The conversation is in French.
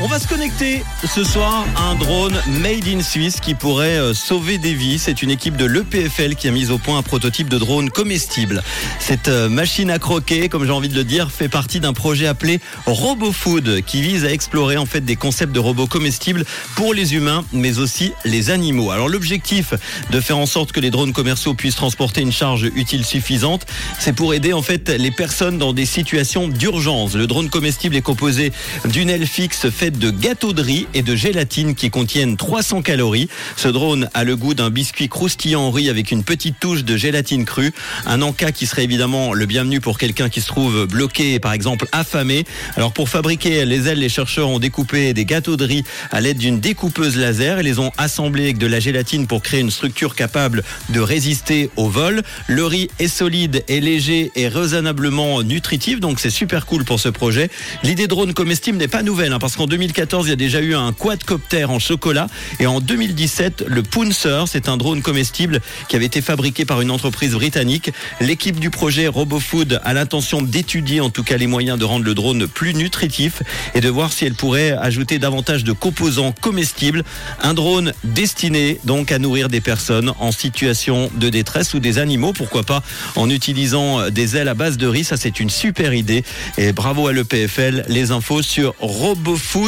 On va se connecter ce soir à un drone made in Suisse qui pourrait euh, sauver des vies. C'est une équipe de l'EPFL qui a mis au point un prototype de drone comestible. Cette euh, machine à croquer, comme j'ai envie de le dire, fait partie d'un projet appelé RoboFood qui vise à explorer en fait des concepts de robots comestibles pour les humains mais aussi les animaux. Alors l'objectif de faire en sorte que les drones commerciaux puissent transporter une charge utile suffisante, c'est pour aider en fait les personnes dans des situations d'urgence. Le drone comestible est composé d'une aile fixe de gâteaux de riz et de gélatine qui contiennent 300 calories. Ce drone a le goût d'un biscuit croustillant en riz avec une petite touche de gélatine crue. Un encas qui serait évidemment le bienvenu pour quelqu'un qui se trouve bloqué, par exemple affamé. Alors pour fabriquer les ailes, les chercheurs ont découpé des gâteaux de riz à l'aide d'une découpeuse laser et les ont assemblés avec de la gélatine pour créer une structure capable de résister au vol. Le riz est solide, est léger et raisonnablement nutritif, donc c'est super cool pour ce projet. L'idée drone comestible n'est pas nouvelle, hein, parce qu'en 2014, il y a déjà eu un quadcopter en chocolat. Et en 2017, le Pouncer, c'est un drone comestible qui avait été fabriqué par une entreprise britannique. L'équipe du projet RoboFood a l'intention d'étudier en tout cas les moyens de rendre le drone plus nutritif et de voir si elle pourrait ajouter davantage de composants comestibles. Un drone destiné donc à nourrir des personnes en situation de détresse ou des animaux, pourquoi pas en utilisant des ailes à base de riz. Ça, c'est une super idée. Et bravo à l'EPFL. Les infos sur robofood